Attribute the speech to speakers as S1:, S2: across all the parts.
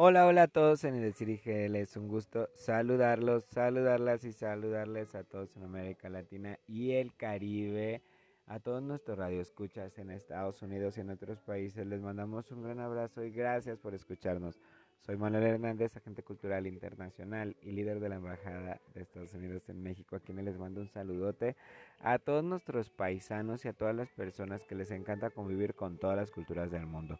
S1: Hola, hola a todos en el Decir. Es un gusto saludarlos, saludarlas y saludarles a todos en América Latina y el Caribe. A todos nuestros radioescuchas en Estados Unidos y en otros países les mandamos un gran abrazo y gracias por escucharnos. Soy Manuel Hernández, agente cultural internacional y líder de la Embajada de Estados Unidos en México, a quienes les mando un saludote a todos nuestros paisanos y a todas las personas que les encanta convivir con todas las culturas del mundo.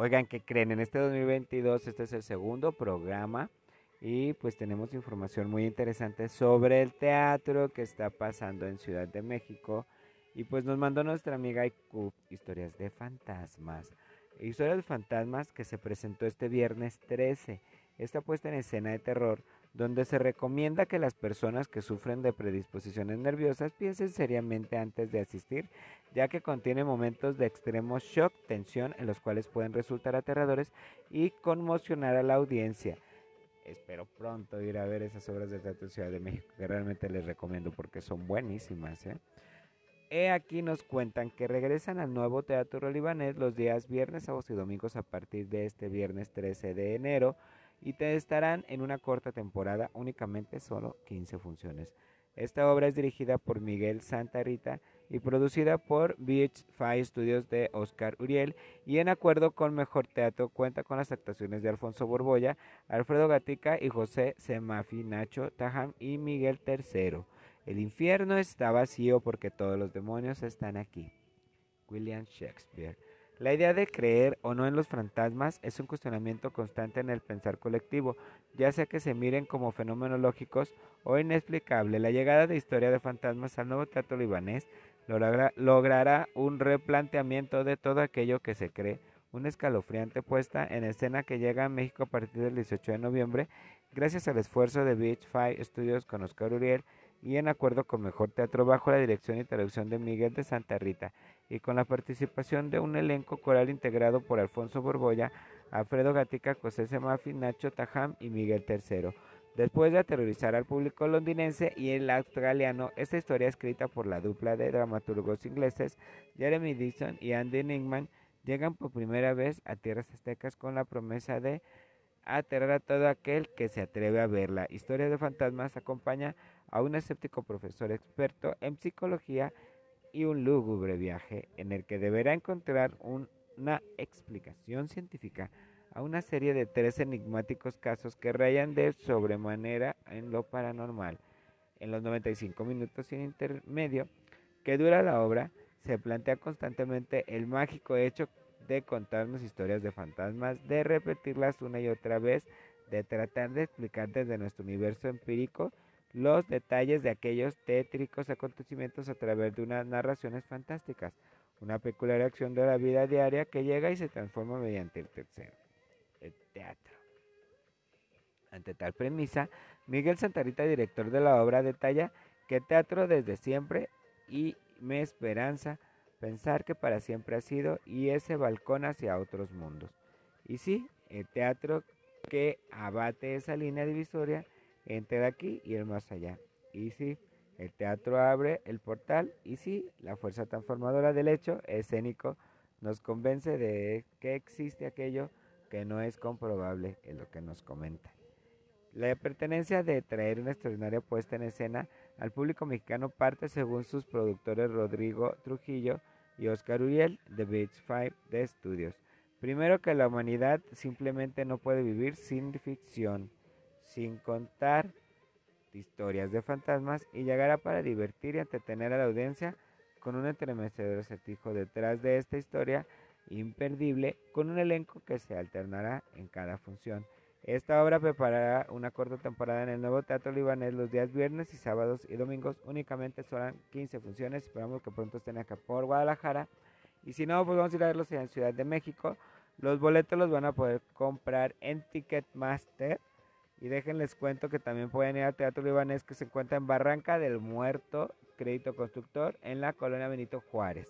S1: Oigan, ¿qué creen? En este 2022 este es el segundo programa y pues tenemos información muy interesante sobre el teatro que está pasando en Ciudad de México y pues nos mandó nuestra amiga Iku historias de fantasmas. Historia de Fantasmas que se presentó este viernes 13. Esta puesta en escena de terror donde se recomienda que las personas que sufren de predisposiciones nerviosas piensen seriamente antes de asistir, ya que contiene momentos de extremo shock, tensión, en los cuales pueden resultar aterradores y conmocionar a la audiencia. Espero pronto ir a ver esas obras de teatro en Ciudad de México, que realmente les recomiendo porque son buenísimas. ¿eh? He aquí nos cuentan que regresan al nuevo Teatro Libanés los días viernes, sábados y domingos a partir de este viernes 13 de enero y te estarán en una corta temporada, únicamente solo 15 funciones. Esta obra es dirigida por Miguel Santa Rita y producida por Beach Five Studios de Oscar Uriel y en acuerdo con Mejor Teatro cuenta con las actuaciones de Alfonso Borbolla, Alfredo Gatica y José Semafi, Nacho Taham y Miguel III. El infierno está vacío porque todos los demonios están aquí. William Shakespeare. La idea de creer o no en los fantasmas es un cuestionamiento constante en el pensar colectivo, ya sea que se miren como fenómenos lógicos o inexplicables. La llegada de Historia de Fantasmas al nuevo teatro libanés logrará un replanteamiento de todo aquello que se cree, una escalofriante puesta en escena que llega a México a partir del 18 de noviembre, gracias al esfuerzo de Beach Five Studios con Oscar Uriel y en acuerdo con Mejor Teatro bajo la dirección y traducción de Miguel de Santa Rita y con la participación de un elenco coral integrado por Alfonso Borbolla, Alfredo Gatica, José Semafi, Nacho Tajam y Miguel III. Después de aterrorizar al público londinense y el australiano, esta historia escrita por la dupla de dramaturgos ingleses Jeremy Dixon y Andy Nickman llegan por primera vez a tierras aztecas con la promesa de aterrar a todo aquel que se atreve a verla. Historia de fantasmas acompaña a un escéptico profesor experto en psicología y un lúgubre viaje en el que deberá encontrar una explicación científica a una serie de tres enigmáticos casos que rayan de sobremanera en lo paranormal. En los 95 minutos sin intermedio que dura la obra, se plantea constantemente el mágico hecho de contarnos historias de fantasmas, de repetirlas una y otra vez, de tratar de explicar desde nuestro universo empírico los detalles de aquellos tétricos acontecimientos a través de unas narraciones fantásticas, una peculiar acción de la vida diaria que llega y se transforma mediante el tercero, el teatro. Ante tal premisa, Miguel Santarita, director de la obra, detalla que teatro desde siempre y me esperanza pensar que para siempre ha sido y ese balcón hacia otros mundos. Y sí, el teatro que abate esa línea divisoria entre aquí y el más allá. Y sí, el teatro abre el portal y sí, la fuerza transformadora del hecho escénico nos convence de que existe aquello que no es comprobable, es lo que nos comenta. La pertenencia de traer una extraordinaria puesta en escena al público mexicano parte según sus productores Rodrigo Trujillo y Oscar Uriel de Beach Five de Estudios. Primero que la humanidad simplemente no puede vivir sin ficción sin contar historias de fantasmas y llegará para divertir y entretener a la audiencia con un entremecedor acertijo detrás de esta historia imperdible con un elenco que se alternará en cada función. Esta obra preparará una corta temporada en el nuevo Teatro Libanés los días viernes y sábados y domingos. Únicamente serán 15 funciones. Esperamos que pronto estén acá por Guadalajara. Y si no, pues vamos a ir a verlos en Ciudad de México. Los boletos los van a poder comprar en Ticketmaster y déjenles cuento que también pueden ir al Teatro Libanés que se encuentra en Barranca del Muerto, Crédito Constructor, en la colonia Benito Juárez,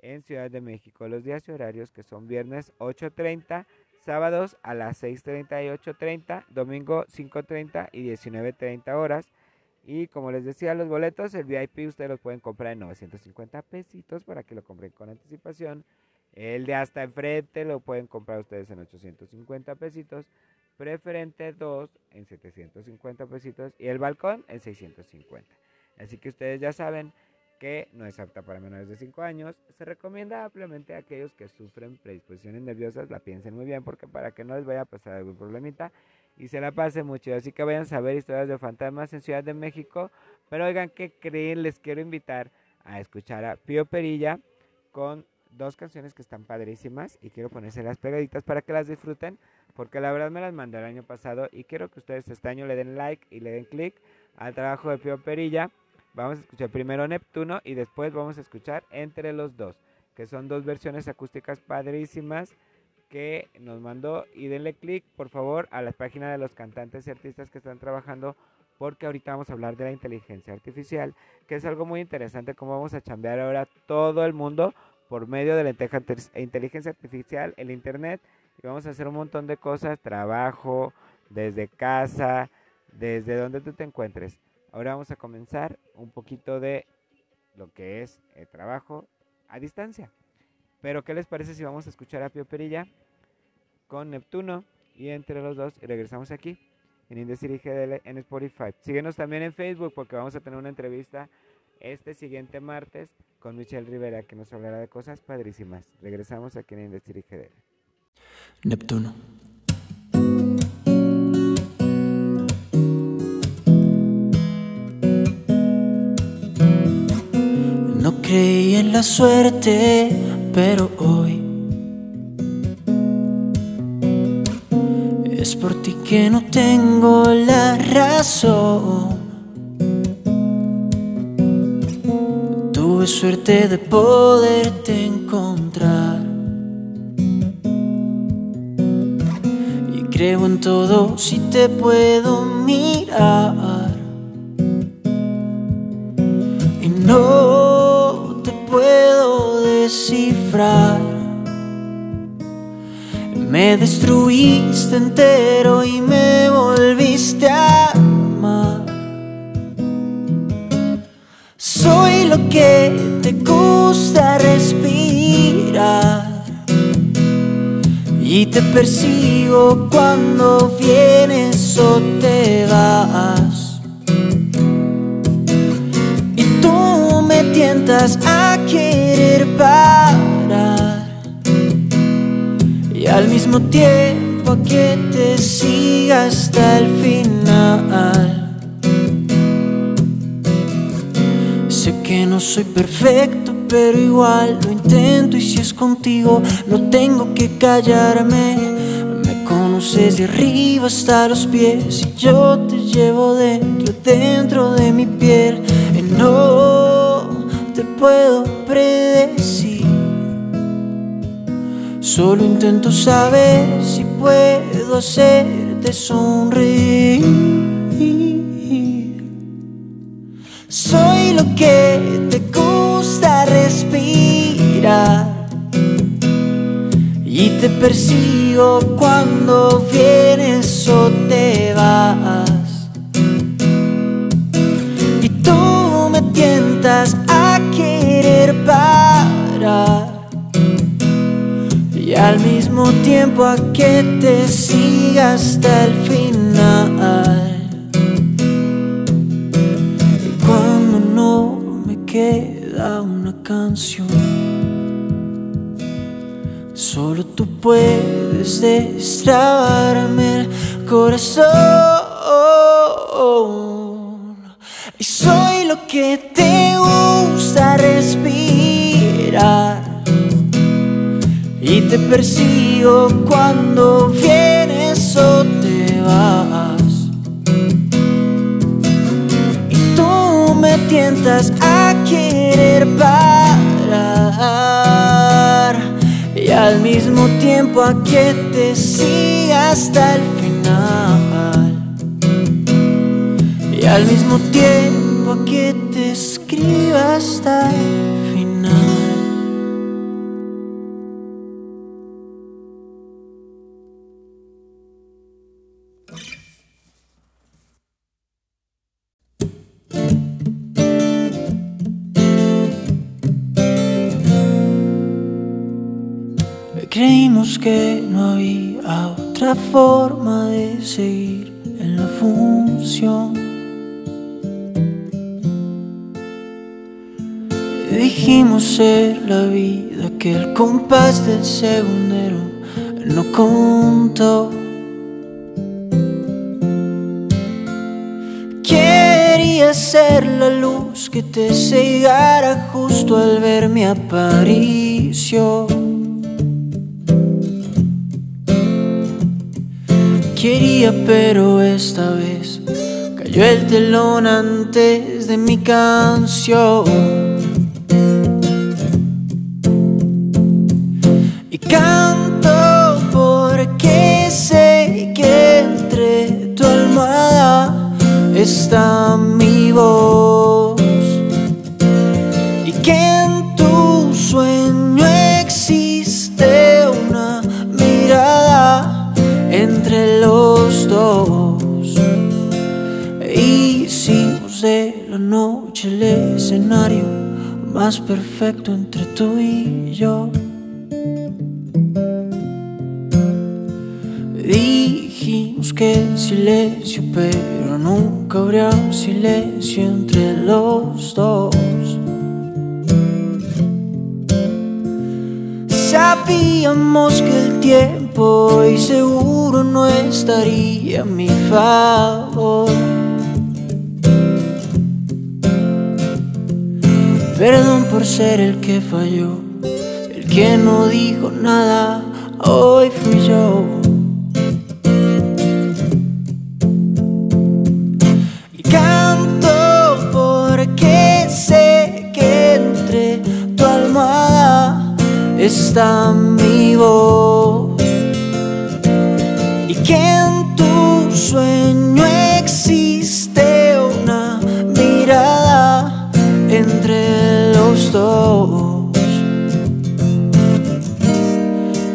S1: en Ciudad de México. Los días y horarios que son viernes 8.30, sábados a las 6.30 y 8.30, domingo 5.30 y 19.30 horas. Y como les decía, los boletos, el VIP ustedes los pueden comprar en 950 pesitos para que lo compren con anticipación. El de hasta enfrente lo pueden comprar ustedes en 850 pesitos. Preferente 2 en 750 pesitos. Y el balcón en 650. Así que ustedes ya saben que no es apta para menores de 5 años. Se recomienda ampliamente a aquellos que sufren predisposiciones nerviosas, la piensen muy bien porque para que no les vaya a pasar algún problemita y se la pase mucho. Así que vayan a ver historias de fantasmas en Ciudad de México. Pero oigan, ¿qué creen? Les quiero invitar a escuchar a Pío Perilla con dos canciones que están padrísimas y quiero las pegaditas para que las disfruten porque la verdad me las mandó el año pasado y quiero que ustedes este año le den like y le den click al trabajo de Pío Perilla. Vamos a escuchar primero Neptuno y después vamos a escuchar Entre los dos, que son dos versiones acústicas padrísimas que nos mandó y denle click por favor a la página de los cantantes y artistas que están trabajando porque ahorita vamos a hablar de la inteligencia artificial, que es algo muy interesante cómo vamos a chambear ahora todo el mundo por medio de la inteligencia artificial, el internet, y vamos a hacer un montón de cosas, trabajo, desde casa, desde donde tú te encuentres. Ahora vamos a comenzar un poquito de lo que es el trabajo a distancia. Pero ¿qué les parece si vamos a escuchar a Pio Perilla con Neptuno y entre los dos y regresamos aquí en Indesiri GDL en Spotify? Síguenos también en Facebook porque vamos a tener una entrevista este siguiente martes con Michelle Rivera que nos hablará de cosas padrísimas. Regresamos aquí en Industry GDL.
S2: Neptuno. No creí en la suerte, pero hoy es por ti que no tengo la razón. suerte de poderte encontrar. Creo en todo si te puedo mirar. Y no te puedo descifrar. Me destruiste entero y me volviste a lo que te gusta respirar y te persigo cuando vienes o te vas. Y tú me tientas a querer parar y al mismo tiempo que te siga hasta el final. que no soy perfecto, pero igual lo intento y si es contigo no tengo que callarme. Me conoces de arriba hasta los pies y yo te llevo dentro, dentro de mi piel. Y no te puedo predecir. Solo intento saber si puedo hacerte sonreír. Soy lo que te y te persigo cuando vienes o te vas. Y tú me tientas a querer parar y al mismo tiempo a que te siga hasta el final. queda una canción. Solo tú puedes destrabarme el corazón. Y soy lo que te gusta respirar. Y te persigo cuando vienes o te vas. me tientas a querer parar al mismo tiempo a que te siga hasta el final y al mismo tiempo a que te escriba hasta el final. Que no había otra forma de seguir en la función. Dijimos ser la vida que el compás del segundero no contó. Quería ser la luz que te cegara justo al ver mi aparición. Quería, pero esta vez cayó el telón antes de mi canción. Y canto porque sé que entre tu almohada está mi voz. Más perfecto entre tú y yo. Dijimos que silencio, pero nunca habría un silencio entre los dos. Sabíamos que el tiempo y seguro no estaría a mi favor. Perdón por ser el que falló, el que no dijo nada, hoy fui yo. Y canto porque sé que entre tu almohada está mi voz. Y que en tu sueño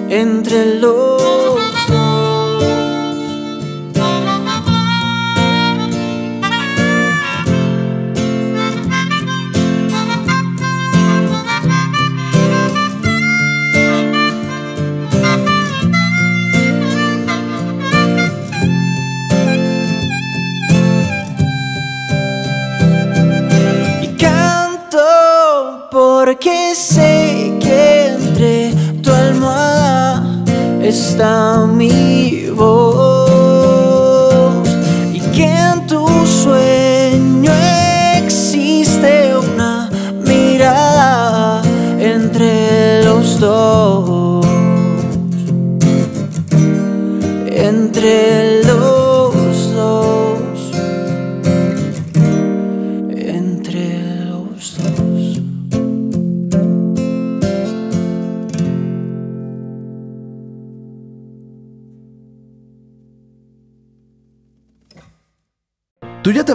S2: Entre los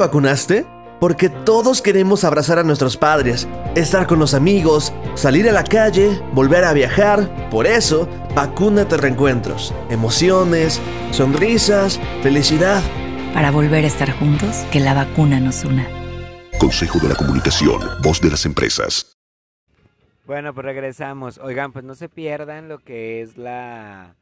S3: vacunaste? Porque todos queremos abrazar a nuestros padres, estar con los amigos, salir a la calle, volver a viajar. Por eso, vacúnate reencuentros, emociones, sonrisas, felicidad.
S4: Para volver a estar juntos, que la vacuna nos una.
S5: Consejo de la Comunicación, voz de las empresas.
S1: Bueno, pues regresamos. Oigan, pues no se pierdan lo que es la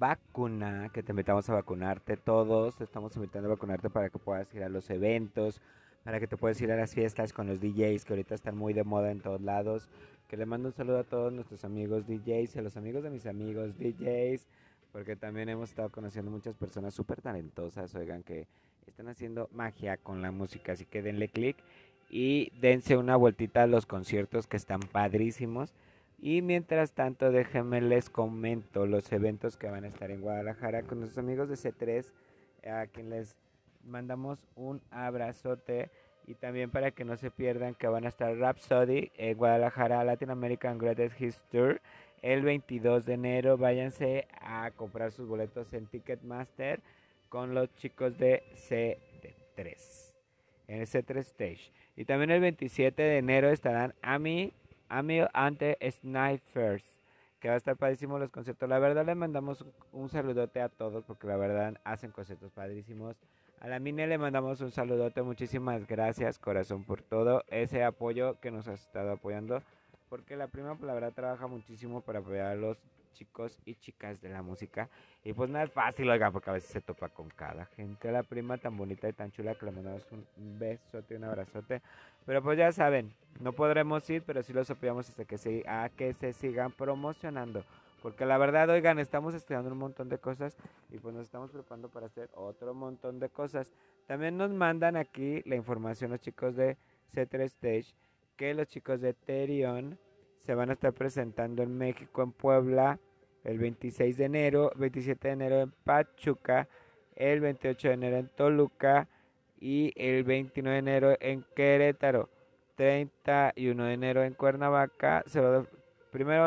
S1: vacuna, que te invitamos a vacunarte todos. Estamos invitando a vacunarte para que puedas ir a los eventos, para que te puedas ir a las fiestas con los DJs que ahorita están muy de moda en todos lados. Que le mando un saludo a todos nuestros amigos DJs y a los amigos de mis amigos DJs, porque también hemos estado conociendo muchas personas súper talentosas, oigan, que están haciendo magia con la música. Así que denle click y dense una vueltita a los conciertos que están padrísimos. Y mientras tanto, déjenme les comento los eventos que van a estar en Guadalajara con nuestros amigos de C3, a quien les mandamos un abrazote. Y también para que no se pierdan que van a estar Rhapsody en Guadalajara, Latin American Greatest Hits Tour, el 22 de enero. Váyanse a comprar sus boletos en Ticketmaster con los chicos de C3, en el C3 Stage. Y también el 27 de enero estarán Ami, Ami ante Snipers, que va a estar padrísimo los conciertos. La verdad les mandamos un, saludote a todos porque la verdad hacen conciertos padrísimos. A la Mine le mandamos un saludote, muchísimas gracias corazón por todo ese apoyo que nos has estado apoyando. Porque la prima la verdad trabaja muchísimo para apoyar a los chicos y chicas de la música. Y pues no es fácil, oiga, porque a veces se topa con cada gente. La prima tan bonita y tan chula que le mandamos un besote, un abrazote. Pero pues ya saben, no podremos ir, pero sí los apoyamos hasta que se, a que se sigan promocionando. Porque la verdad, oigan, estamos estudiando un montón de cosas y pues nos estamos preparando para hacer otro montón de cosas. También nos mandan aquí la información los chicos de C3 Stage que los chicos de Terion se van a estar presentando en México, en Puebla, el 26 de enero, 27 de enero en Pachuca, el 28 de enero en Toluca y el 29 de enero en Querétaro, 31 de enero en Cuernavaca, 1 de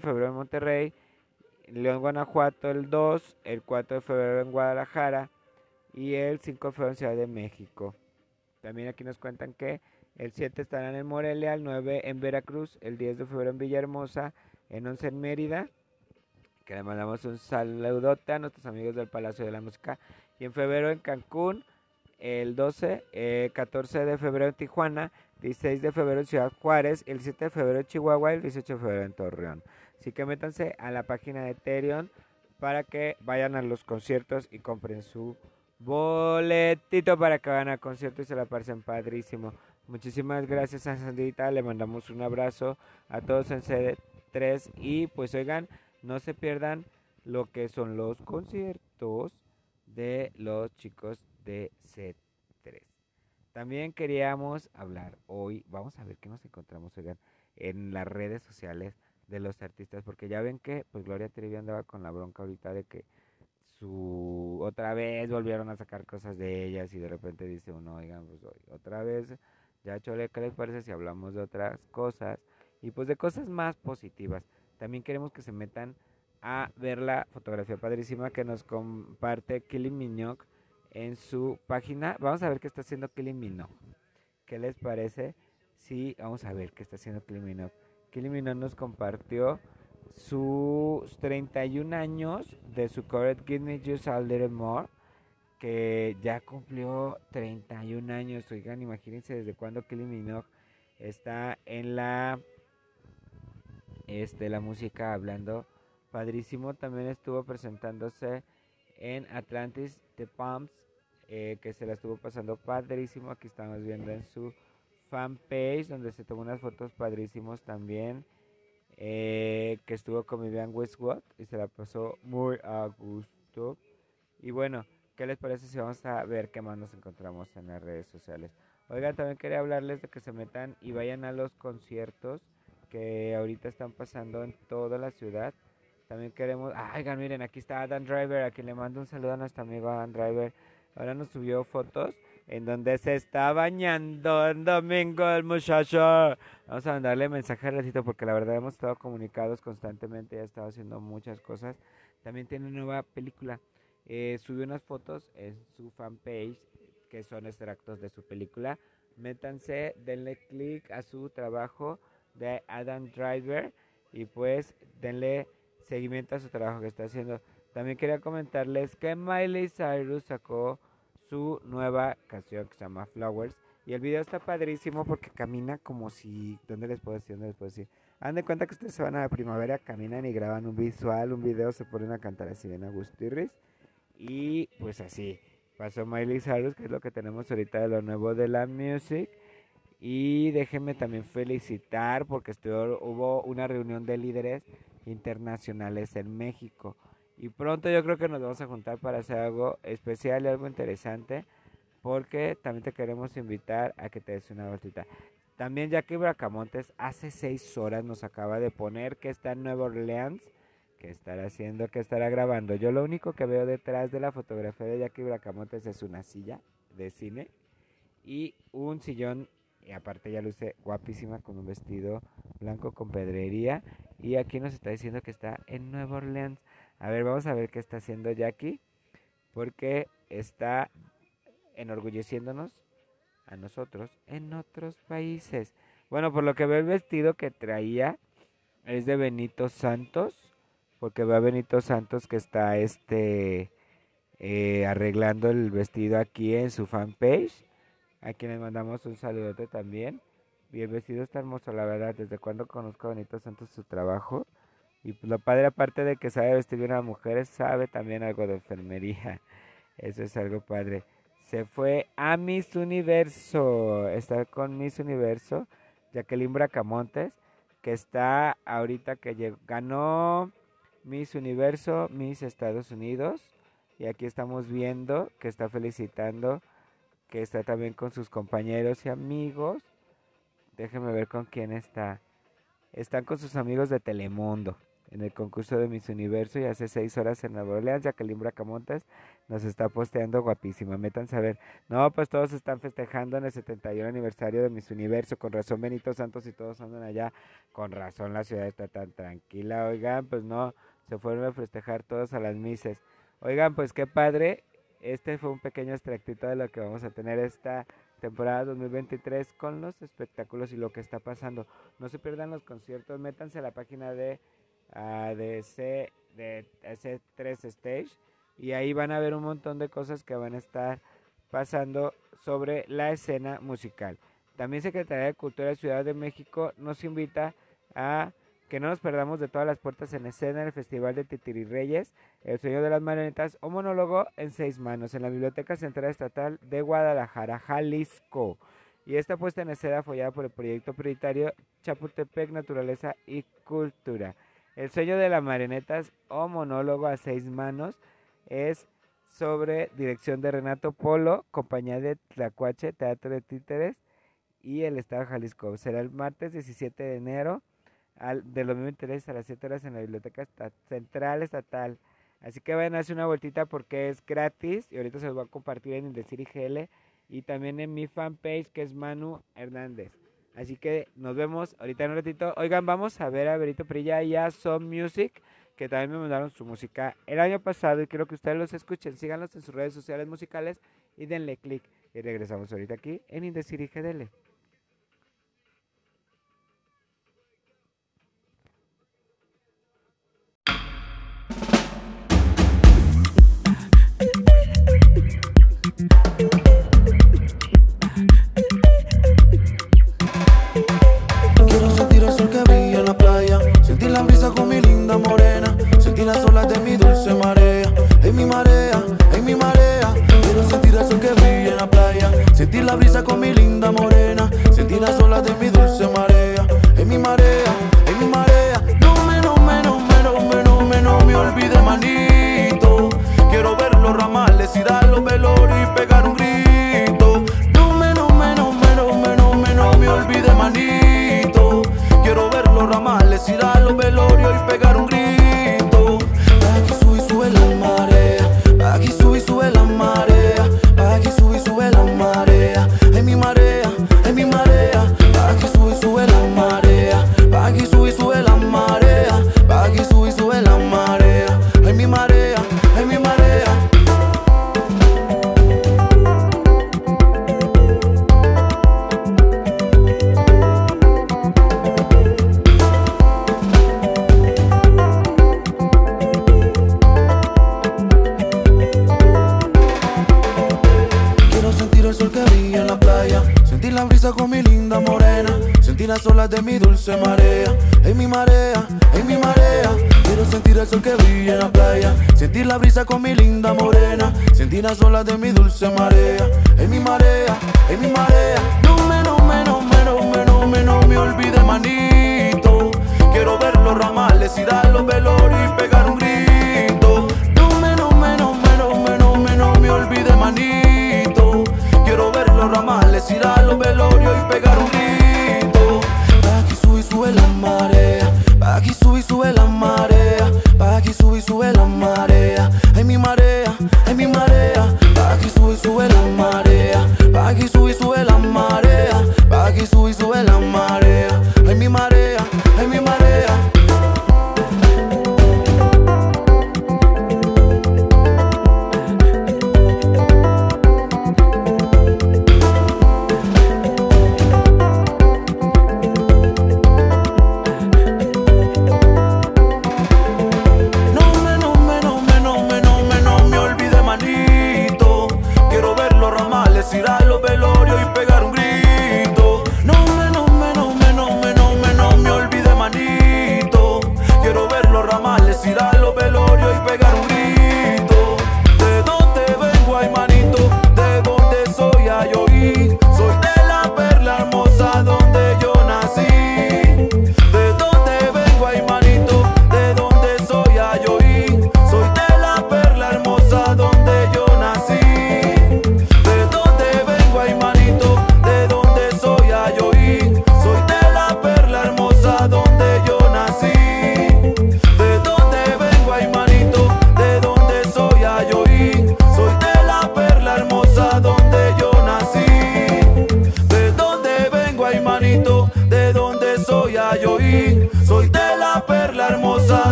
S1: febrero en Monterrey, León, Guanajuato el 2, el 4 de febrero en Guadalajara y el 5 de febrero en Ciudad de México. También aquí nos cuentan que el 7 estarán en Morelia, el 9 en Veracruz, el 10 de febrero en Villahermosa, en 11 en Mérida, que le mandamos un saludote a nuestros amigos del Palacio de la Música, y en febrero en Cancún, el 12, 14 eh, de febrero en Tijuana, 16 de febrero en Ciudad Juárez, el 7 de febrero en Chihuahua y el 18 de febrero en Torreón. Así que métanse a la página de Ethereum para que vayan a los conciertos y compren su boletito para que vayan al concierto y se la pasen padrísimo. Muchísimas gracias a Sandrita, le mandamos un abrazo a todos en CD3 y pues oigan, no se pierdan lo que son los conciertos de los chicos de C3. También queríamos hablar hoy, vamos a ver qué nos encontramos, oigan, en las redes sociales de los artistas, porque ya ven que pues Gloria Trevi andaba con la bronca ahorita de que su otra vez volvieron a sacar cosas de ellas y de repente dice uno, oigan, pues otra vez ya, Chole, ¿qué les parece si hablamos de otras cosas? Y pues de cosas más positivas. También queremos que se metan a ver la fotografía padrísima que nos comparte Kelly Minogue en su página. Vamos a ver qué está haciendo Kelly Minogue. ¿Qué les parece? Sí, vamos a ver qué está haciendo Kelly Minogue. Kelly Minogue nos compartió sus 31 años de su cover Give Me Just a Little More que ya cumplió 31 años. Oigan, imagínense desde cuando Kelly Minogue está en la este la música hablando padrísimo. También estuvo presentándose en Atlantis The Palms, eh, que se la estuvo pasando padrísimo. Aquí estamos viendo en su fanpage donde se tomó unas fotos padrísimos también. Eh, que estuvo con Vivian Westwood y se la pasó muy a gusto. Y bueno, ¿Qué les parece si vamos a ver qué más nos encontramos en las redes sociales? Oigan, también quería hablarles de que se metan y vayan a los conciertos que ahorita están pasando en toda la ciudad. También queremos, oigan, miren, aquí está Adam Driver, a quien le mando un saludo a nuestro amigo Adam Driver. Ahora nos subió fotos en donde se está bañando en domingo el muchacho. Vamos a mandarle mensaje al ratito porque la verdad hemos estado comunicados constantemente, ha estado haciendo muchas cosas. También tiene nueva película eh, subió unas fotos en su fanpage que son extractos de su película. Métanse, denle click a su trabajo de Adam Driver y pues denle seguimiento a su trabajo que está haciendo. También quería comentarles que Miley Cyrus sacó su nueva canción que se llama Flowers y el video está padrísimo porque camina como si, ¿dónde les puedo decir? ¿Dónde les puedo decir? Han de cuenta que ustedes se van a la primavera, caminan y graban un visual, un video, se ponen a cantar así bien a gusto y pues así, pasó Miley Cyrus, que es lo que tenemos ahorita de lo nuevo de la music. Y déjenme también felicitar porque estuvo, hubo una reunión de líderes internacionales en México. Y pronto yo creo que nos vamos a juntar para hacer algo especial y algo interesante. Porque también te queremos invitar a que te des una vueltita. También Jackie Bracamontes hace seis horas nos acaba de poner que está en Nueva Orleans ¿Qué estará haciendo? ¿Qué estará grabando? Yo lo único que veo detrás de la fotografía de Jackie Bracamontes es una silla de cine y un sillón. Y aparte ya luce guapísima con un vestido blanco con pedrería. Y aquí nos está diciendo que está en Nueva Orleans. A ver, vamos a ver qué está haciendo Jackie. Porque está enorgulleciéndonos a nosotros en otros países. Bueno, por lo que veo el vestido que traía es de Benito Santos porque va Benito Santos que está este eh, arreglando el vestido aquí en su fanpage. A quienes mandamos un saludote también. El vestido está hermoso, la verdad. Desde cuando conozco a Benito Santos su trabajo, Y pues, lo padre, aparte de que sabe vestir bien a mujeres, sabe también algo de enfermería. Eso es algo padre. Se fue a Miss Universo. Está con Miss Universo, Jacqueline Bracamontes, que está ahorita que ganó Miss Universo, Miss Estados Unidos. Y aquí estamos viendo que está felicitando, que está también con sus compañeros y amigos. Déjenme ver con quién está. Están con sus amigos de Telemundo en el concurso de Miss Universo y hace seis horas en Nueva Orleans, Jacqueline Bracamontes nos está posteando guapísima. Métanse a ver. No, pues todos están festejando en el 71 aniversario de Miss Universo. Con razón Benito Santos y todos andan allá. Con razón la ciudad está tan tranquila. Oigan, pues no, se fueron a festejar todos a las mises. Oigan, pues qué padre. Este fue un pequeño extractito de lo que vamos a tener esta temporada 2023 con los espectáculos y lo que está pasando. No se pierdan los conciertos, métanse a la página de de ese, de ese 3 Stage y ahí van a ver un montón de cosas que van a estar pasando sobre la escena musical. También Secretaría de Cultura de Ciudad de México nos invita a que no nos perdamos de todas las puertas en escena el Festival de Titiri Reyes, El Sueño de las Marionetas o monólogo en seis manos en la Biblioteca Central Estatal de Guadalajara, Jalisco. Y esta puesta en escena ya por el proyecto prioritario Chapultepec Naturaleza y Cultura. El sueño de las marionetas o monólogo a seis manos es sobre dirección de Renato Polo, compañía de Tlacuache, Teatro de Títeres y el Estado de Jalisco. Será el martes 17 de enero al, de 2023 a las 7 horas en la Biblioteca Central Estatal. Así que vayan a hacer una vueltita porque es gratis y ahorita se los voy a compartir en el IGL y también en mi fanpage que es Manu Hernández. Así que nos vemos ahorita en un ratito. Oigan, vamos a ver a Berito Prilla y a Some Music, que también me mandaron su música el año pasado y quiero que ustedes los escuchen. Síganlos en sus redes sociales musicales y denle click. Y regresamos ahorita aquí en Indecir y
S6: brisa con mi linda morena. Sentir las olas de mi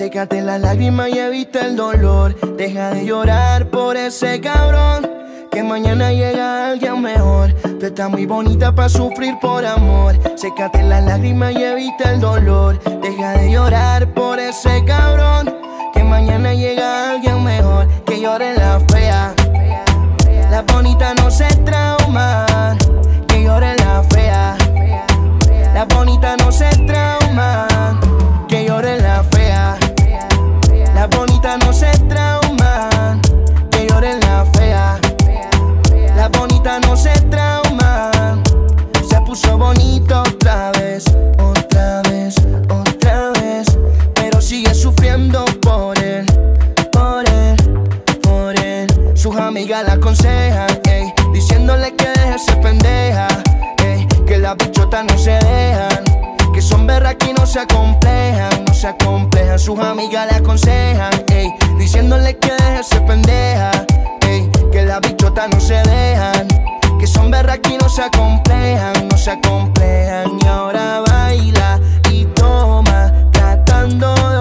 S7: Sécate las lágrimas y evita el dolor. Deja de llorar por ese cabrón. Que mañana llega alguien mejor. Tú estás muy bonita para sufrir por amor. Sécate las lágrimas y evita el dolor. Deja de llorar por ese cabrón. Que mañana llega alguien mejor. Que llore la fea. La bonita no se trauma. Las bichotas no se dejan, que son berras y no se acomplejan, no se acomplejan. Sus amigas le aconsejan, ey, diciéndole que deje de ser pendeja, ey, que las bichotas no se dejan, que son berras y no se acomplejan, no se acomplejan. Y ahora baila y toma, tratando de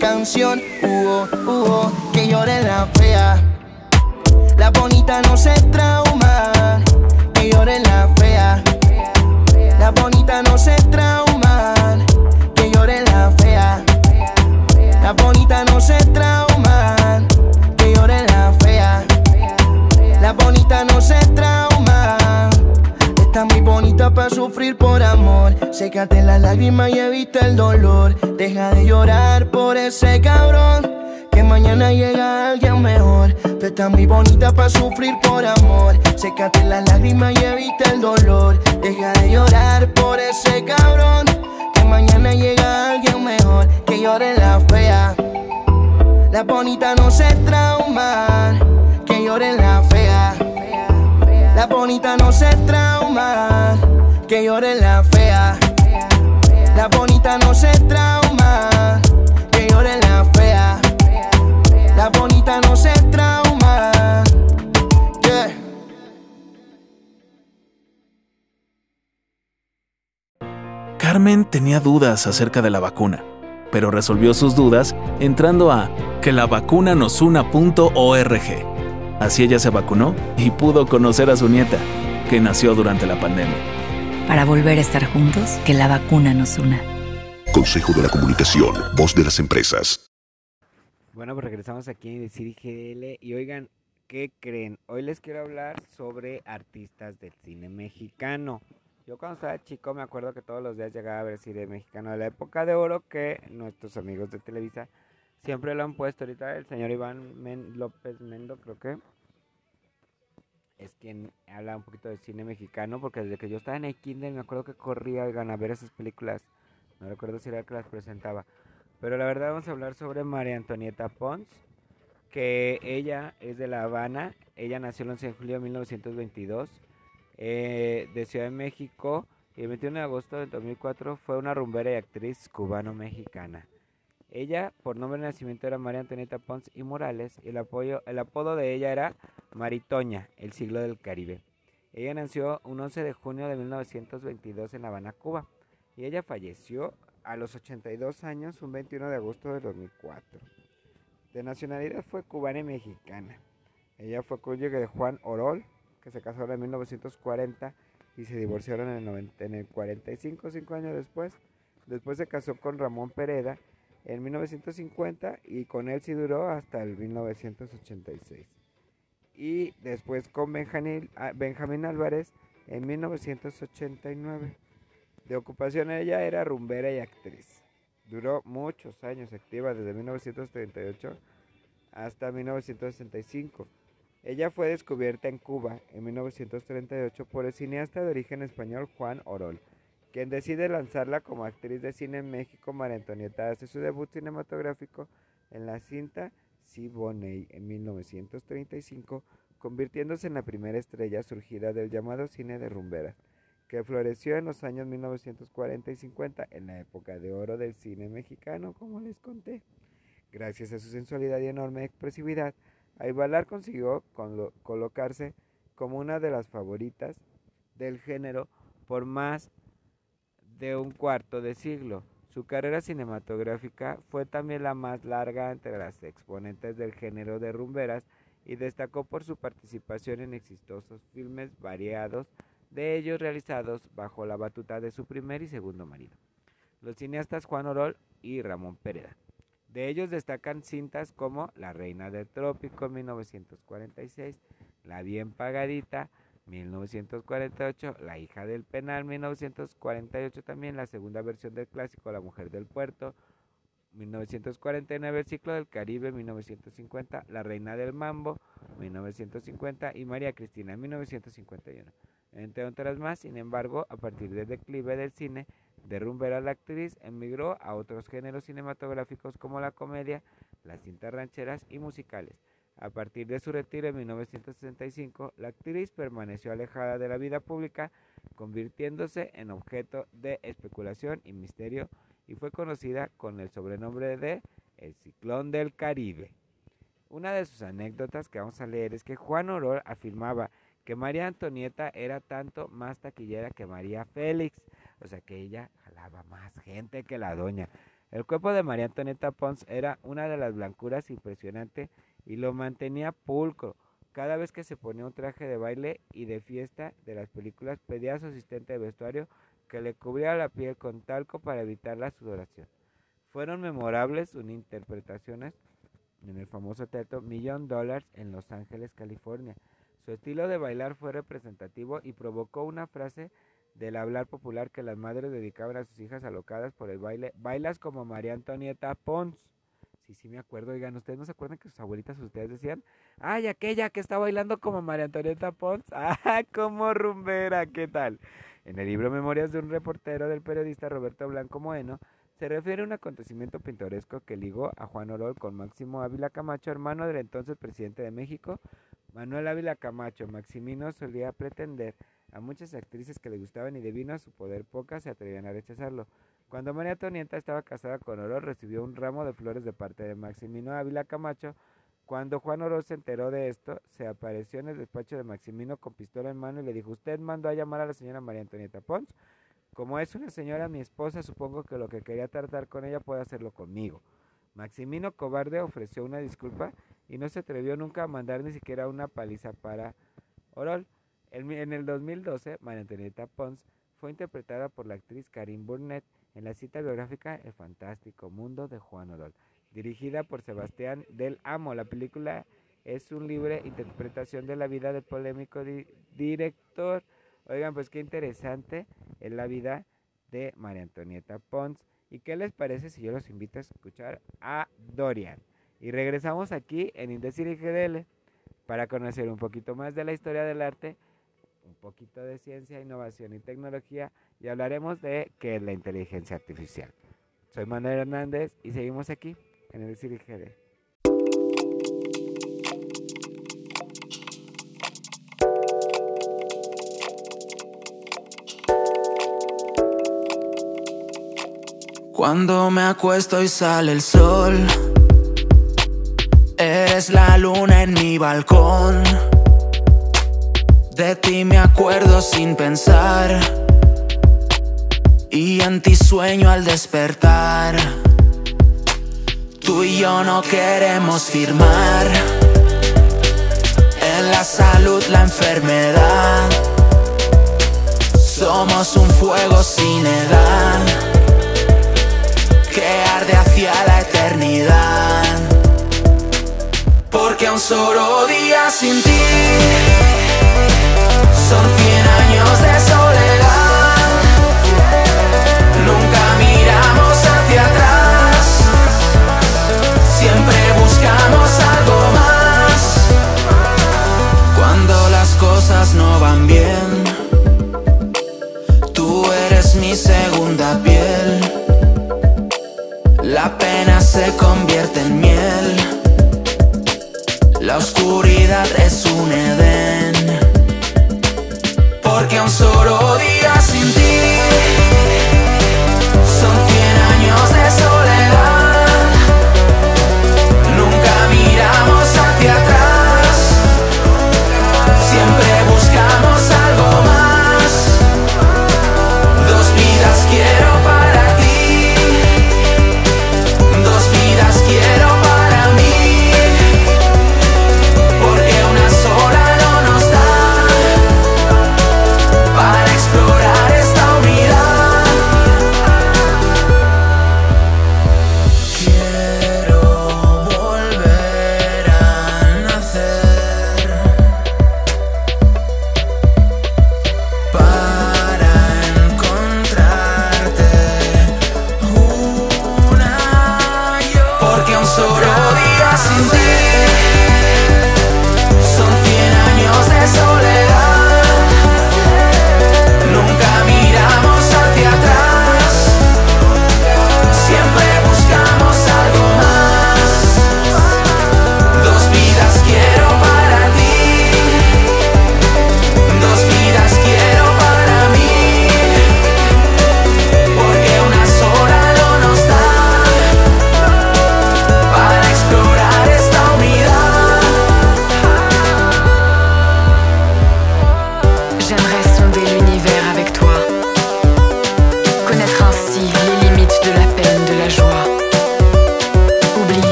S7: canción, jugó, jugó, que llore la fea. La bonita no se trauma, que llore la fea. Para sufrir por amor. Sécate las lágrimas y evita el dolor. Deja de llorar por ese cabrón. Que mañana llega alguien mejor. Tú estás muy bonita para sufrir por amor. Sécate las lágrimas y evita el dolor. Deja de llorar por ese cabrón. Que mañana llega alguien mejor. Que llore la fea. La bonita no se trauma. Que llore la fea. La bonita no se trauma. Que llore la fea. La bonita no se trauma. Que llore la fea. La bonita no se trauma. Yeah.
S8: Carmen tenía dudas acerca de la vacuna, pero resolvió sus dudas entrando a quelavacunanosunA.org. Así ella se vacunó y pudo conocer a su nieta, que nació durante la pandemia.
S4: Para volver a estar juntos, que la vacuna nos una.
S5: Consejo de la Comunicación, voz de las empresas.
S1: Bueno, pues regresamos aquí en Decir GDL y oigan, ¿qué creen? Hoy les quiero hablar sobre artistas del cine mexicano. Yo cuando estaba chico me acuerdo que todos los días llegaba a ver cine mexicano de la época de oro que nuestros amigos de Televisa siempre lo han puesto. Ahorita el señor Iván Men- López Mendo creo que es quien habla un poquito de cine mexicano porque desde que yo estaba en el kinder me acuerdo que corría oigan, a ver esas películas. No recuerdo si era el que las presentaba. Pero la verdad vamos a hablar sobre María Antonieta Pons, que ella es de La Habana, ella nació el 11 de julio de 1922, eh, de Ciudad de México, y el 21 de agosto del 2004 fue una rumbera y actriz cubano-mexicana. Ella, por nombre de nacimiento, era María Antonieta Pons y Morales, y el, apoyo, el apodo de ella era Maritoña, el siglo del Caribe. Ella nació un 11 de junio de 1922 en La Habana, Cuba, y ella falleció a los 82 años un 21 de agosto de 2004. De nacionalidad fue cubana y mexicana. Ella fue cónyuge de Juan Orol, que se casaron en 1940 y se divorciaron en el, 90, en el 45, cinco años después. Después se casó con Ramón Pereda en 1950 y con él sí duró hasta el 1986. Y después con Benjamín, ah, Benjamín Álvarez en 1989. De ocupación ella era rumbera y actriz. Duró muchos años activa, desde 1938 hasta 1965. Ella fue descubierta en Cuba en 1938 por el cineasta de origen español Juan Orol, quien decide lanzarla como actriz de cine en México. María Antonieta hace su debut cinematográfico en la cinta Siboney en 1935, convirtiéndose en la primera estrella surgida del llamado cine de rumberas, que floreció en los años 1940 y 50, en la época de oro del cine mexicano, como les conté. Gracias a su sensualidad y enorme expresividad, Aybalar consiguió colocarse como una de las favoritas del género por más de un cuarto de siglo. Su carrera cinematográfica fue también la más larga entre las exponentes del género de rumberas y destacó por su participación en exitosos filmes variados, de ellos realizados bajo la batuta de su primer y segundo marido, los cineastas Juan Orol y Ramón Pereda. De ellos destacan cintas como La Reina del Trópico 1946, La Bien Pagadita 1948, La Hija del Penal 1948 también, la segunda versión del clásico La Mujer del Puerto 1949, El Ciclo del Caribe 1950, La Reina del Mambo 1950 y María Cristina 1951. Entre otras más, sin embargo, a partir del declive del cine, de rumbera la actriz emigró a otros géneros cinematográficos como la comedia, las cintas rancheras y musicales. A partir de su retiro en 1965, la actriz permaneció alejada de la vida pública, convirtiéndose en objeto de especulación y misterio y fue conocida con el sobrenombre de El Ciclón del Caribe. Una de sus anécdotas que vamos a leer es que Juan Orol afirmaba que María Antonieta era tanto más taquillera que María Félix, o sea que ella jalaba más gente que la doña. El cuerpo de María Antonieta Pons era una de las blancuras impresionante y lo mantenía pulcro. Cada vez que se ponía un traje de baile y de fiesta de las películas, pedía a su asistente de vestuario que le cubriera la piel con talco para evitar la sudoración. Fueron memorables sus interpretaciones en el famoso teatro Million Dollars en Los Ángeles, California. Su estilo de bailar fue representativo y provocó una frase del hablar popular que las madres dedicaban a sus hijas alocadas por el baile. Bailas como María Antonieta Pons. Sí, sí me acuerdo. Oigan, ¿ustedes no se acuerdan que sus abuelitas ustedes decían? ¡Ay, aquella que está bailando como María Antonieta Pons! ¡Ah, como rumbera! ¿Qué tal? En el libro Memorias de un reportero del periodista Roberto Blanco Moeno, se refiere a un acontecimiento pintoresco que ligó a Juan Orol con Máximo Ávila Camacho, hermano del entonces presidente de México, Manuel Ávila Camacho. Maximino solía pretender a muchas actrices que le gustaban y debido a su poder pocas se atrevían a rechazarlo. Cuando María Tonienta estaba casada con Orol, recibió un ramo de flores de parte de Maximino Ávila Camacho. Cuando Juan Orol se enteró de esto, se apareció en el despacho de Maximino con pistola en mano y le dijo, ¿usted mandó a llamar a la señora María Antonieta Pons? Como es una señora mi esposa, supongo que lo que quería tratar con ella puede hacerlo conmigo. Maximino Cobarde ofreció una disculpa y no se atrevió nunca a mandar ni siquiera una paliza para Orol. En el 2012, María Antonieta Pons fue interpretada por la actriz Karim Burnett en la cita biográfica El fantástico mundo de Juan Orol, dirigida por Sebastián del Amo. La película es un libre interpretación de la vida del polémico director Oigan, pues qué interesante es la vida de María Antonieta Pons. ¿Y qué les parece si yo los invito a escuchar a Dorian? Y regresamos aquí en Indecir y GDL para conocer un poquito más de la historia del arte, un poquito de ciencia, innovación y tecnología y hablaremos de qué es la inteligencia artificial. Soy Manuel Hernández y seguimos aquí en y GDL.
S2: Cuando me acuesto y sale el sol, eres la luna en mi balcón. De ti me acuerdo sin pensar.
S9: y antisueño al despertar. Tú y yo no queremos firmar en la salud la enfermedad. Somos un fuego sin edad que arde hacia la eternidad. Porque un solo día sin ti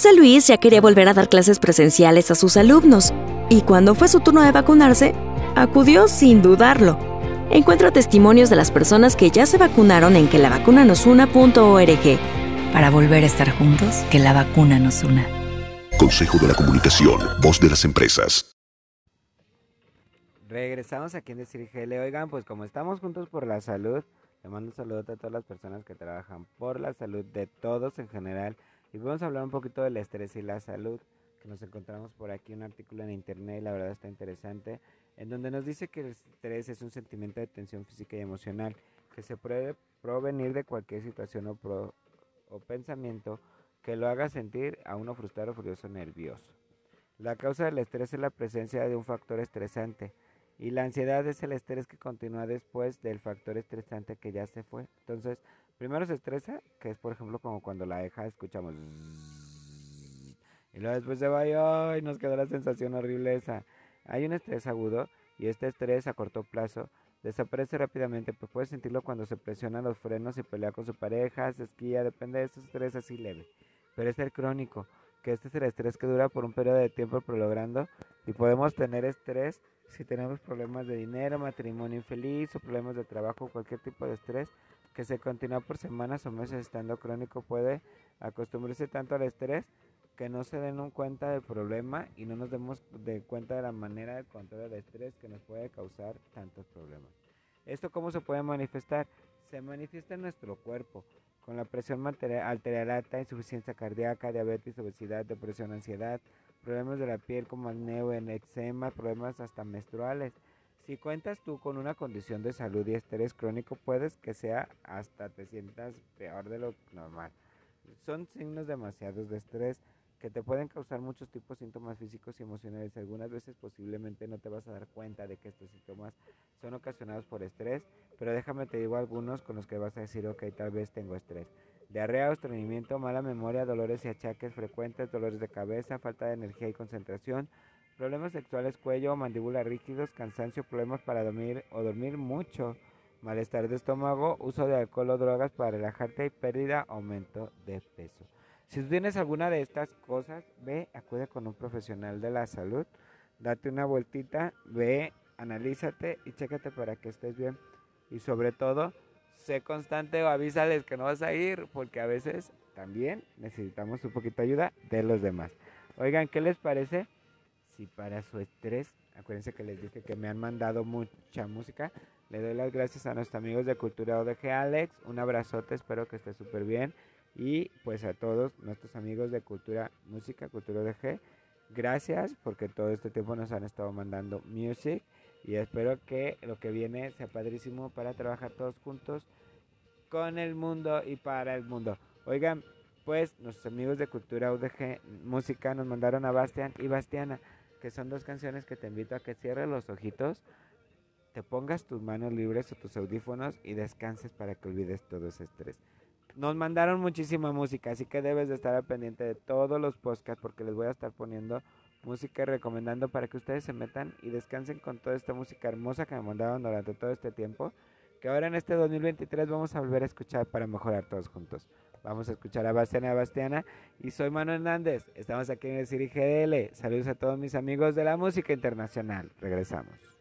S10: José Luis ya quería volver a dar clases presenciales a sus alumnos y cuando fue su turno de vacunarse, acudió sin dudarlo. Encuentra testimonios de las personas que ya se vacunaron en que la vacuna nos una.org.
S4: Para volver a estar juntos, que la vacuna nos una.
S5: Consejo de la Comunicación, voz de las empresas.
S1: Regresamos aquí en Decir GL. Oigan, pues como estamos juntos por la salud, le mando un saludo a todas las personas que trabajan por la salud de todos en general. Y vamos a hablar un poquito del estrés y la salud, que nos encontramos por aquí un artículo en internet la verdad está interesante, en donde nos dice que el estrés es un sentimiento de tensión física y emocional, que se puede provenir de cualquier situación o, pensamiento que lo haga sentir a uno frustrado, furioso nervioso. La causa del estrés es la presencia de un factor estresante y la ansiedad es el estrés que continúa después del factor estresante que ya se fue. Entonces, primero se estresa, que es por ejemplo como cuando la deja escuchamos y luego después se va y nos queda la sensación horrible esa. Hay un estrés agudo y este estrés a corto plazo desaparece rápidamente, pues puede sentirlo cuando se presiona los frenos y pelea con su pareja, se esquía, depende de ese estrés así leve. Pero es el crónico, que este es el estrés que dura por un periodo de tiempo prolongando y podemos tener estrés si tenemos problemas de dinero, matrimonio infeliz o problemas de trabajo, cualquier tipo de estrés que se continúa por semanas o meses estando crónico puede acostumbrarse tanto al estrés que no se den cuenta del problema y no nos demos de cuenta de la manera de control del estrés que nos puede causar tantos problemas. ¿Esto cómo se puede manifestar? Se manifiesta en nuestro cuerpo, con la presión materi- alterada, insuficiencia cardíaca, diabetes, obesidad, depresión, ansiedad, problemas de la piel como acné, eczema, problemas hasta menstruales. Si cuentas tú con una condición de salud y estrés crónico, puedes que sea hasta te sientas peor de lo normal. Son signos demasiados de estrés que te pueden causar muchos tipos de síntomas físicos y emocionales. Algunas veces posiblemente no te vas a dar cuenta de que estos síntomas son ocasionados por estrés, pero déjame te digo algunos con los que vas a decir, ok, tal vez tengo estrés.
S11: diarrea, estreñimiento, mala memoria, dolores y achaques frecuentes, dolores de cabeza, falta de energía y concentración, problemas sexuales, cuello, mandíbula rígidos, cansancio, problemas para dormir o dormir mucho, malestar de estómago, uso de alcohol o drogas para relajarte y pérdida, aumento de peso. Si tú tienes alguna de estas cosas, ve, acude con un profesional de la salud, date una vueltita, ve, analízate y chécate para que estés bien. Y sobre todo, sé constante o avísales que no vas a ir, porque a veces también necesitamos un poquito de ayuda de los demás. Oigan, ¿qué les parece? Si para su estrés, acuérdense que les dije que me han mandado mucha música, le doy las gracias a nuestros amigos de Cultura ODG Alex, un abrazote, espero que esté súper bien. Y pues a todos nuestros amigos de Cultura Música, Cultura ODG, gracias porque todo este tiempo nos han estado mandando music y espero que lo que viene sea padrísimo para trabajar todos juntos con el mundo y para el mundo. Oigan, pues nuestros amigos de Cultura UDG Música nos mandaron a Bastian y Bastiana, que son dos canciones que te invito a que cierres los ojitos, te pongas tus manos libres o tus audífonos y descanses para que olvides todo ese estrés. Nos mandaron muchísima música, así que debes de estar al pendiente de todos los podcasts porque les voy a estar poniendo música recomendando para que ustedes se metan y descansen con toda esta música hermosa que me mandaron durante todo este tiempo, que ahora en este 2023 vamos a volver a escuchar para mejorar todos juntos. Vamos a escuchar a Bastiana Bastiana y soy Mano Hernández. Estamos aquí en el Ciri GDL. Saludos a todos mis amigos de la música internacional. Regresamos.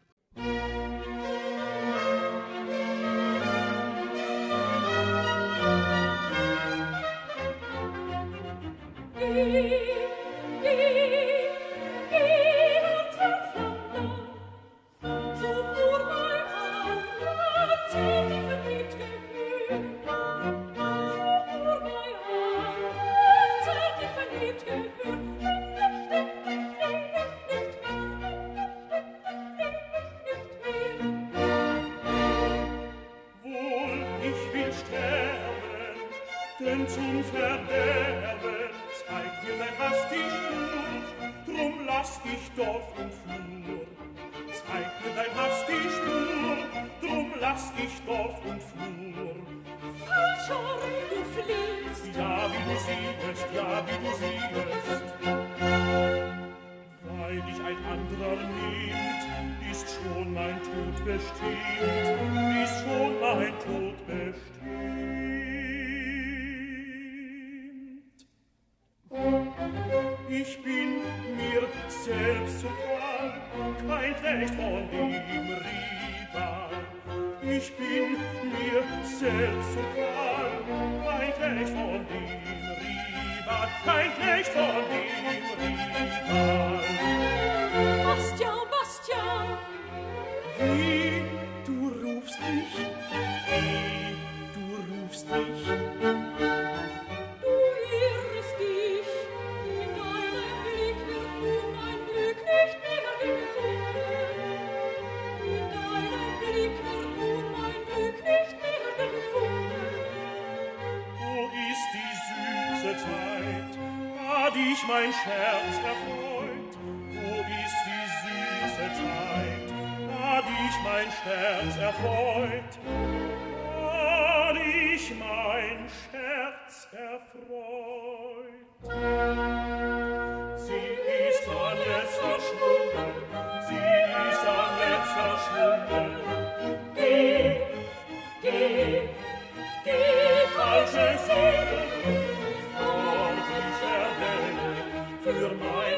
S11: für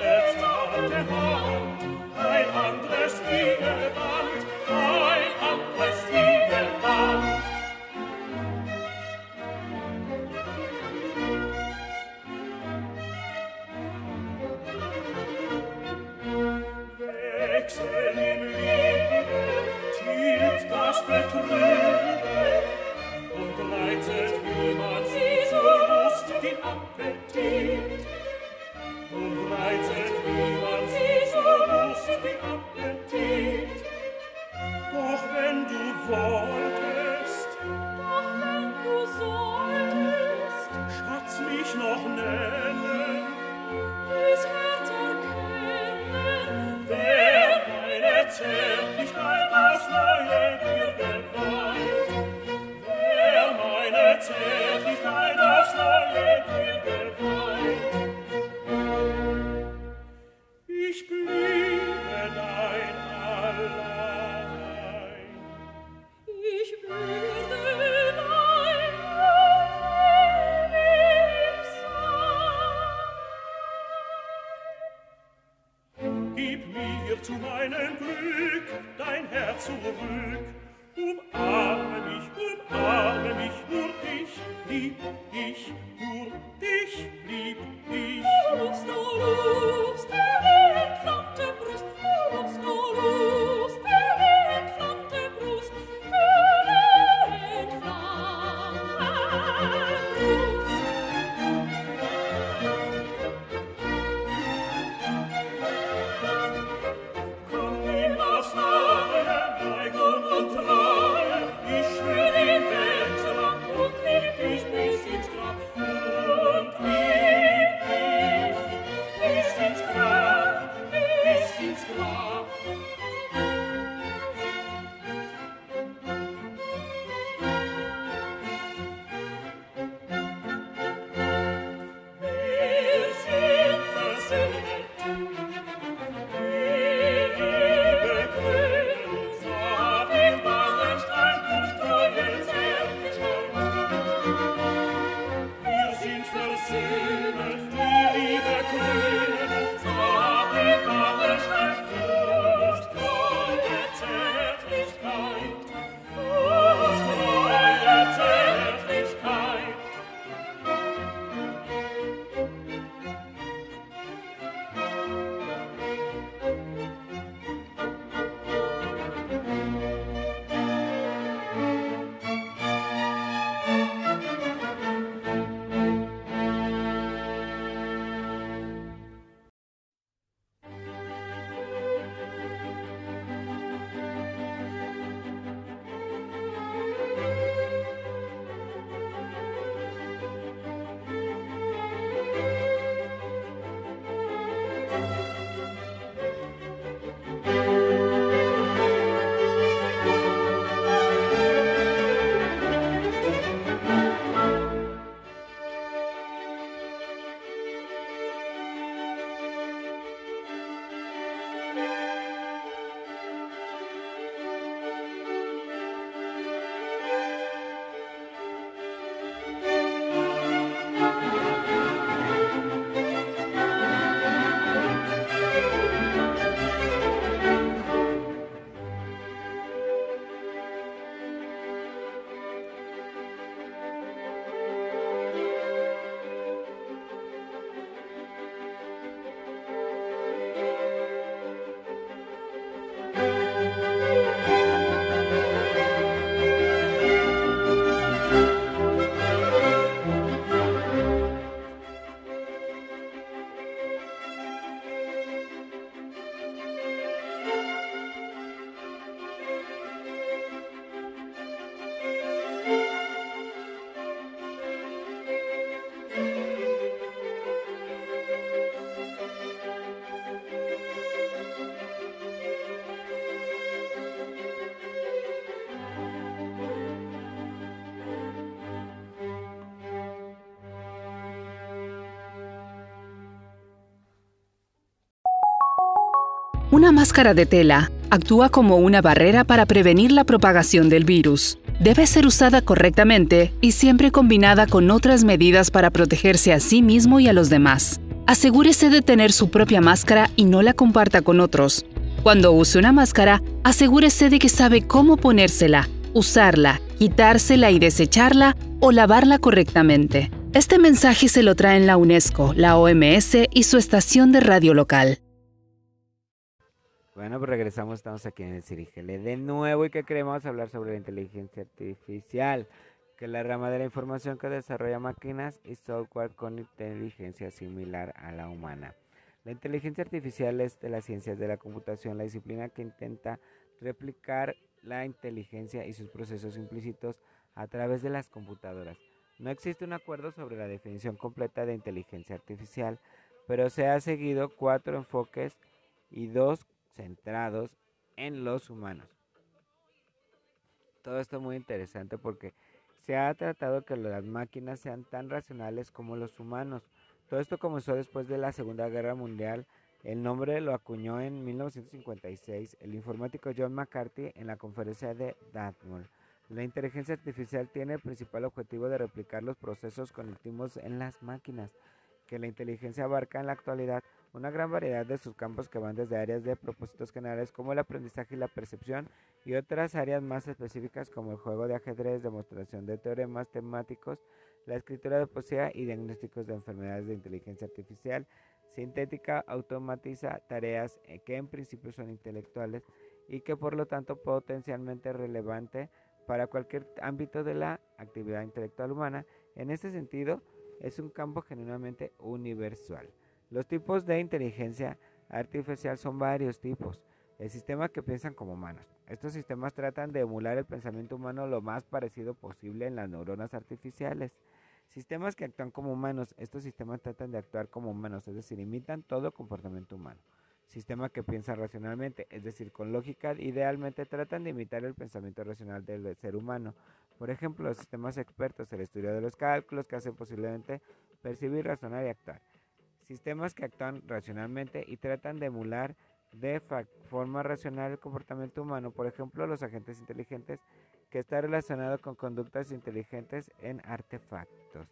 S12: Una máscara de tela actúa como una barrera para prevenir la propagación del virus. Debe ser usada correctamente y siempre combinada con otras medidas para protegerse a sí mismo y a los demás. Asegúrese de tener su propia máscara y no la comparta con otros. Cuando use una máscara, asegúrese de que sabe cómo ponérsela, usarla, quitársela y desecharla o lavarla correctamente. Este mensaje se lo traen la UNESCO, la OMS y su estación de radio local.
S1: Bueno, pues regresamos, estamos aquí en el Cirigele de nuevo y que queremos hablar sobre la inteligencia artificial, que es la rama de la información que desarrolla máquinas y software con inteligencia similar a la humana. La inteligencia artificial es de las ciencias de la computación, la disciplina que intenta replicar la inteligencia y sus procesos implícitos a través de las computadoras. No existe un acuerdo sobre la definición completa de inteligencia artificial, pero se ha seguido cuatro enfoques y dos centrados en los humanos. Todo esto es muy interesante porque se ha tratado que las máquinas sean tan racionales como los humanos. Todo esto comenzó después de la Segunda Guerra Mundial. El nombre lo acuñó en 1956 el informático John McCarthy en la conferencia de Dartmouth. La inteligencia artificial tiene el principal objetivo de replicar los procesos cognitivos en las máquinas que la inteligencia abarca en la actualidad una gran variedad de subcampos que van desde áreas de propósitos generales como el aprendizaje y la percepción y otras áreas más específicas como el juego de ajedrez, demostración de teoremas temáticos, la escritura de poesía y diagnósticos de enfermedades de inteligencia artificial sintética automatiza tareas eh, que en principio son intelectuales y que por lo tanto potencialmente relevante para cualquier ámbito de la actividad intelectual humana. En este sentido, es un campo genuinamente universal. Los tipos de inteligencia artificial son varios tipos. El sistema que piensan como humanos. Estos sistemas tratan de emular el pensamiento humano lo más parecido posible en las neuronas artificiales. Sistemas que actúan como humanos. Estos sistemas tratan de actuar como humanos, es decir, imitan todo comportamiento humano. Sistema que piensa racionalmente, es decir, con lógica, idealmente tratan de imitar el pensamiento racional del ser humano. Por ejemplo, los sistemas expertos, el estudio de los cálculos que hacen posiblemente percibir, razonar y actuar. Sistemas que actúan racionalmente y tratan de emular de forma racional el comportamiento humano, por ejemplo, los agentes inteligentes, que está relacionado con conductas inteligentes en artefactos.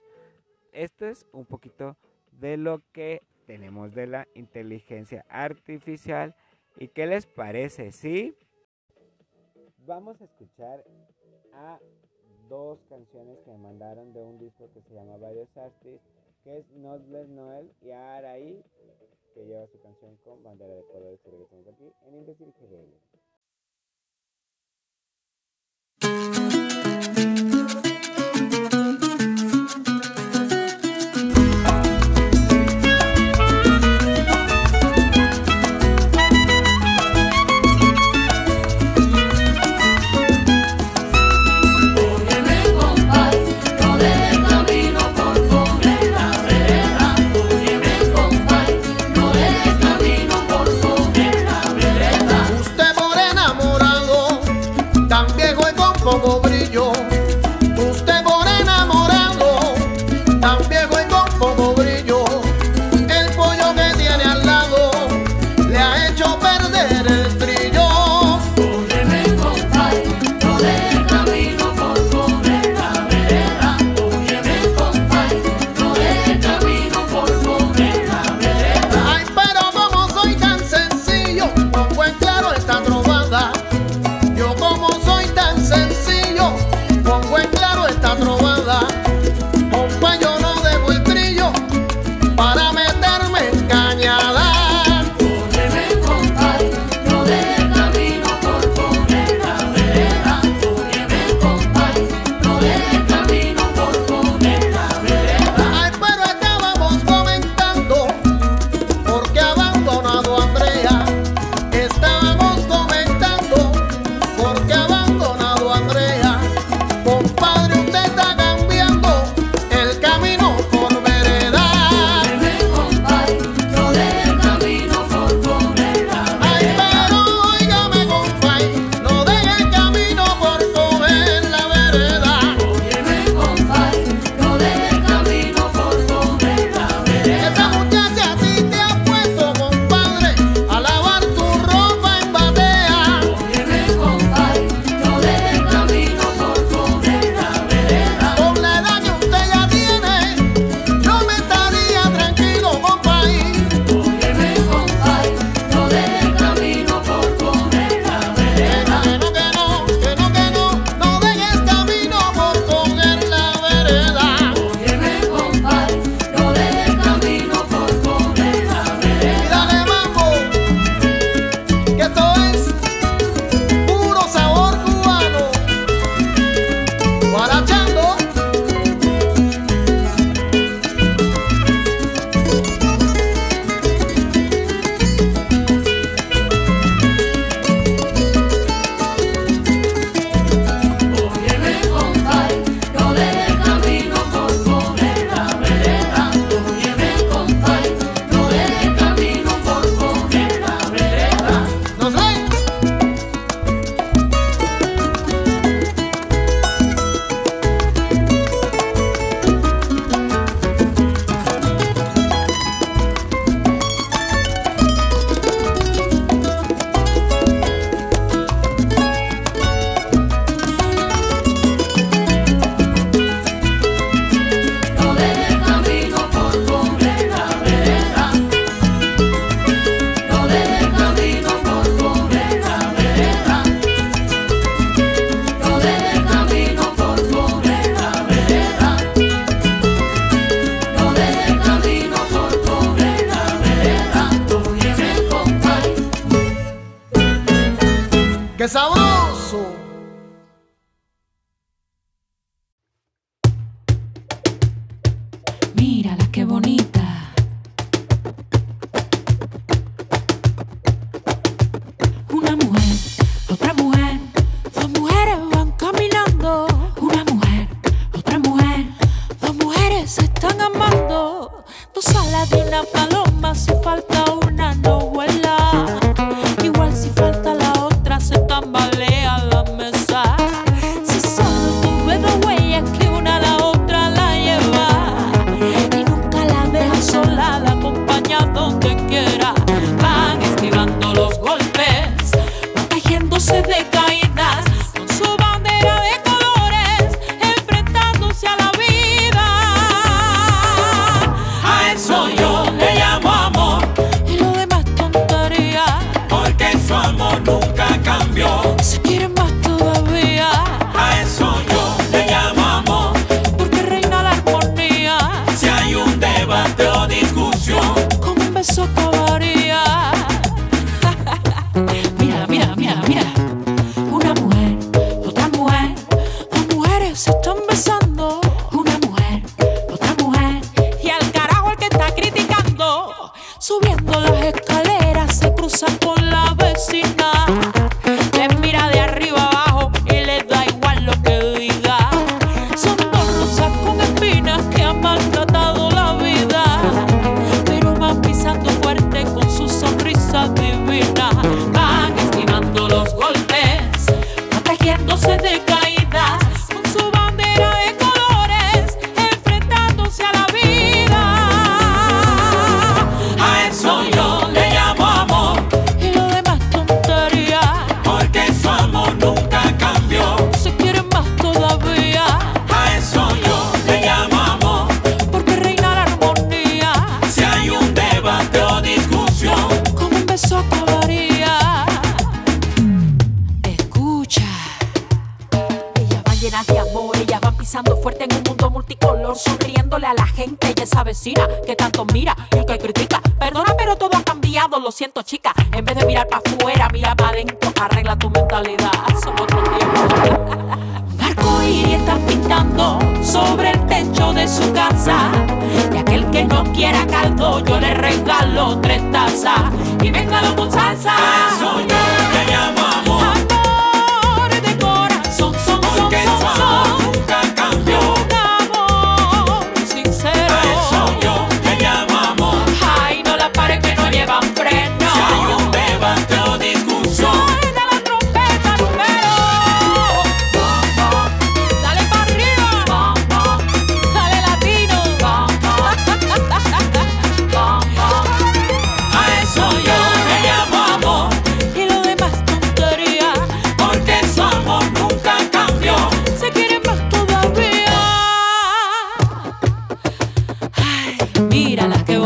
S1: Esto es un poquito de lo que tenemos de la inteligencia artificial. ¿Y qué les parece? ¿Sí? Vamos a escuchar a dos canciones que me mandaron de un disco que se llama Varios Artists, que es Notless Noel y Araí, que lleva su canción con bandera de colores que regresamos aquí en Imbécil GDL.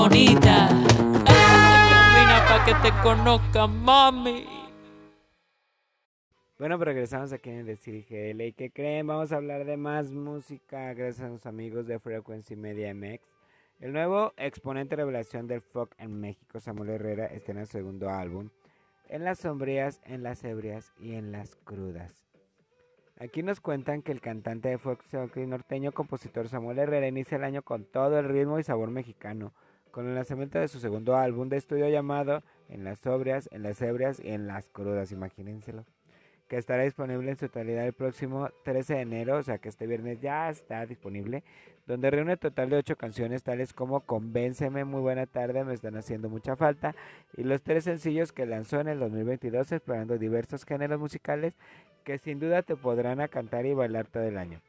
S13: Bonita. Camina pa' que te conozca, mami.
S1: Bueno, pero regresamos aquí en el Decir GL. ¿Y qué creen? Vamos a hablar de más música gracias a los amigos de Frequency Media MX. El nuevo exponente revelación del folk en México, Samuel Herrera, está en el segundo álbum. En las sombrías, en las ebrias y en las crudas. Aquí nos cuentan que el cantante de folk folk y norteño compositor Samuel Herrera inicia el año con todo el ritmo y sabor mexicano, con el lanzamiento de su segundo álbum de estudio llamado En las sobrias, en las ebrias y en las crudas, imagínenselo que estará disponible en su totalidad el próximo 13 de enero, o sea que este viernes ya está disponible, donde reúne total de 8 canciones tales como Convénceme, Muy Buena Tarde, Me Están Haciendo Mucha Falta, y los tres sencillos que lanzó en el 2022 explorando diversos géneros musicales que sin duda te podrán cantar y bailar todo el año.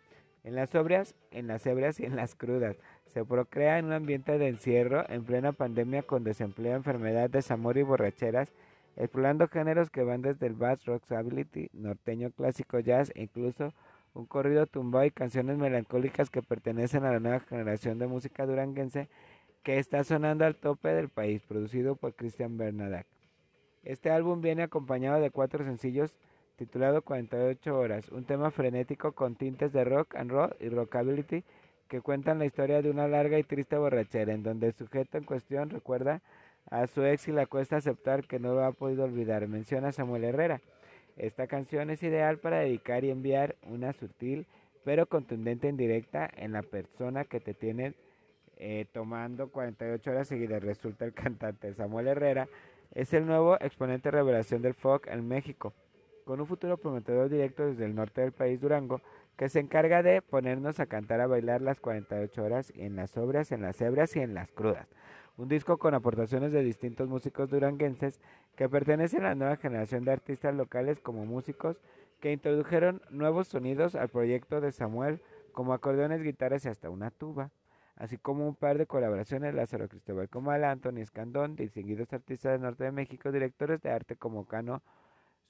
S1: En las sobrias, en las ebrias y en las crudas. Se procrea en un ambiente de encierro en plena pandemia con desempleo, enfermedad, desamor y borracheras, explorando géneros que van desde el bass, rockability, norteño clásico, jazz e incluso un corrido tumbado y canciones melancólicas que pertenecen a la nueva generación de música duranguense que está sonando al tope del país, producido por Christian Bernadac. Este álbum viene acompañado de cuatro sencillos titulado 48 horas, un tema frenético con tintes de rock and roll y rockability que cuentan la historia de una larga y triste borrachera en donde el sujeto en cuestión recuerda a su ex y le cuesta aceptar que no lo ha podido olvidar, menciona Samuel Herrera. Esta canción es ideal para dedicar y enviar una sutil pero contundente indirecta en la persona que te tiene eh, tomando 48 horas seguidas. Resulta el cantante Samuel Herrera es el nuevo exponente de revelación del folk en México, con un futuro prometedor directo desde el norte del país Durango, que se encarga de ponernos a cantar a bailar las 48 horas en las obras, en las hebras y en las crudas. Un disco con aportaciones de distintos músicos duranguenses que pertenecen a la nueva generación de artistas locales como músicos que introdujeron nuevos sonidos al proyecto de Samuel, como acordeones, guitarras y hasta una tuba, así como un par de colaboraciones Lázaro Cristóbal Comal, Antonio Escandón, distinguidos artistas del norte de México, directores de arte como Cano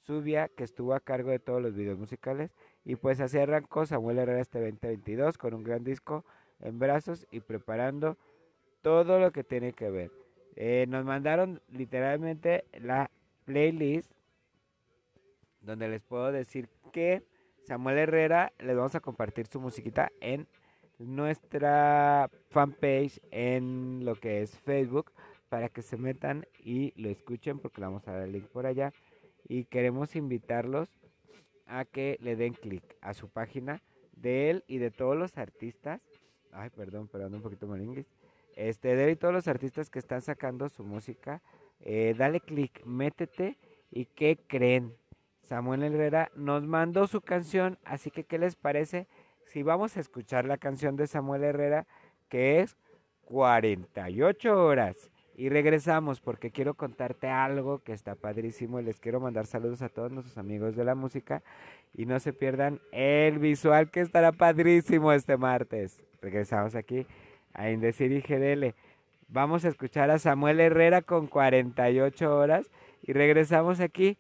S1: Zubia, que estuvo a cargo de todos los videos musicales, y pues así arrancó Samuel Herrera este 2022 con un gran disco en brazos y preparando todo lo que tiene que ver. Eh, nos mandaron literalmente la playlist donde les puedo decir que Samuel Herrera les vamos a compartir su musiquita en nuestra fanpage en lo que es Facebook para que se metan y lo escuchen porque le vamos a dar el link por allá y queremos invitarlos a que le den clic a su página de él y de todos los artistas. Ay, perdón, perdón, un poquito moringuis este, de todos los artistas que están sacando su música, eh, dale click, métete y ¿qué creen? Samuel Herrera nos mandó su canción, así que ¿qué les parece si vamos a escuchar la canción de Samuel Herrera que es 48 horas? Y regresamos porque quiero contarte algo que está padrísimo les quiero mandar saludos a todos nuestros amigos de la música y no se pierdan el visual que estará padrísimo este martes. Regresamos aquí a Indecir y GDL. Vamos a escuchar a Samuel Herrera con 48 horas y regresamos aquí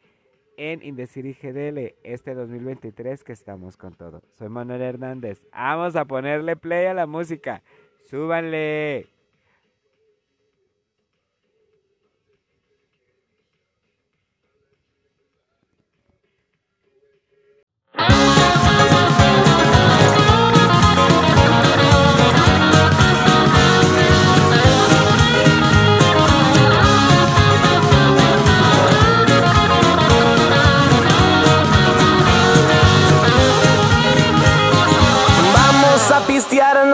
S1: en Indecir y GDL este 2023 que estamos con todo. Soy Manuel Hernández. Vamos a ponerle play a la música. Súbanle.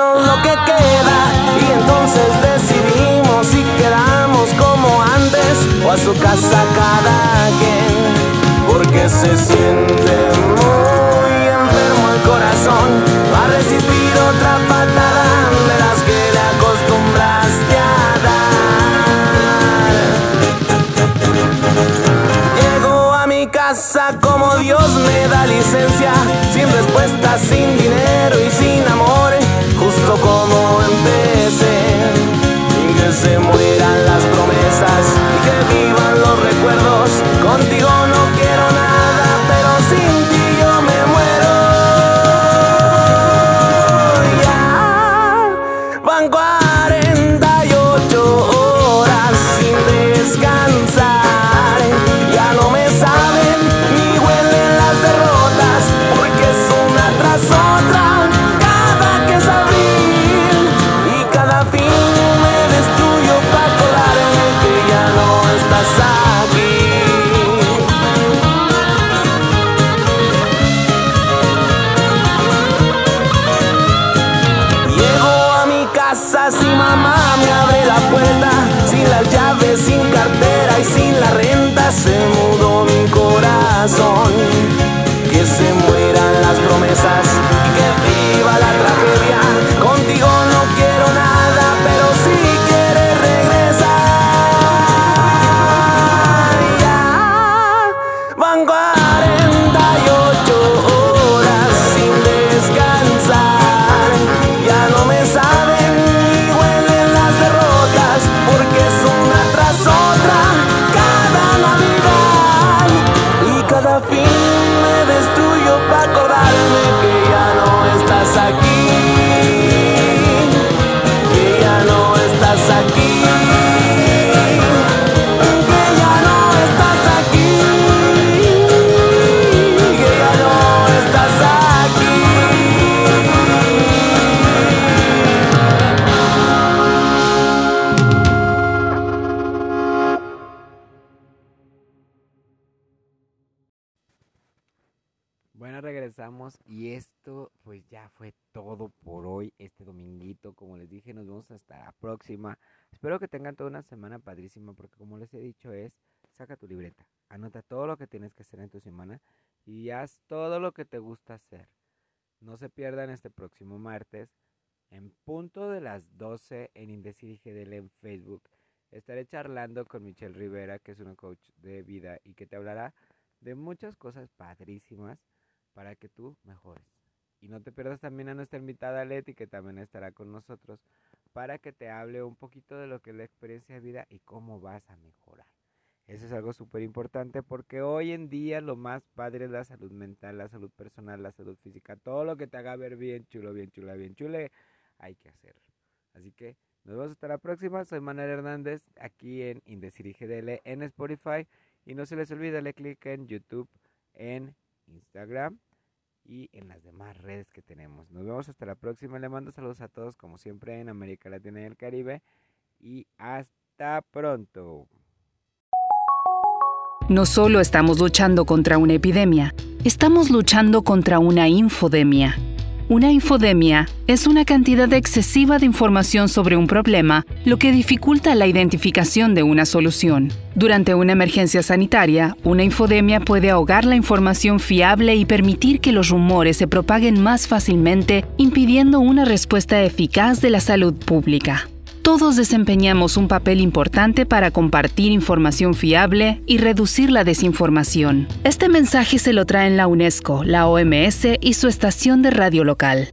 S14: Lo que queda. Y entonces decidimos si quedamos como antes o a su casa cada quien. Porque se siente muy enfermo el corazón. Va a resistir otra patada de las que le acostumbraste a dar. Llego a mi casa como Dios me da licencia. Sin respuesta sin dinero y sin amor Y que se mueran las promesas y que vivan los recuerdos. Contigo
S1: y esto pues ya fue todo por hoy, este dominguito. Como les dije, nos vemos hasta la próxima. Espero que tengan toda una semana padrísima porque como les he dicho es, saca tu libreta, anota todo lo que tienes que hacer en tu semana y haz todo lo que te gusta hacer. No se pierdan este próximo martes en punto de las 12 en Indecir GDL en Facebook. Estaré charlando con Michelle Rivera, que es una coach de vida y que te hablará de muchas cosas padrísimas para que tú mejores. Y no te pierdas también a nuestra invitada Leti, que también estará con nosotros, para que te hable un poquito de lo que es la experiencia de vida y cómo vas a mejorar. Eso es algo súper importante porque hoy en día lo más padre es la salud mental, la salud personal, la salud física. Todo lo que te haga ver bien chulo, bien chula, bien chule, hay que hacer. Así que nos vemos hasta la próxima. Soy Manuel Hernández aquí en Indecir GDL en Spotify. Y no se les olvide darle clic en YouTube, en Instagram y en las demás redes que tenemos. Nos vemos hasta la próxima. Le mando saludos a todos como siempre en América Latina y el Caribe. Y hasta pronto.
S12: No solo estamos luchando contra una epidemia, estamos luchando contra una infodemia. Una infodemia es una cantidad excesiva de información sobre un problema, lo que dificulta la identificación de una solución. Durante una emergencia sanitaria, una infodemia puede ahogar la información fiable y permitir que los rumores se propaguen más fácilmente, impidiendo una respuesta eficaz de la salud pública. Todos desempeñamos un papel importante para compartir información fiable y reducir la desinformación. Este mensaje se lo traen la UNESCO, la OMS y su estación de radio local.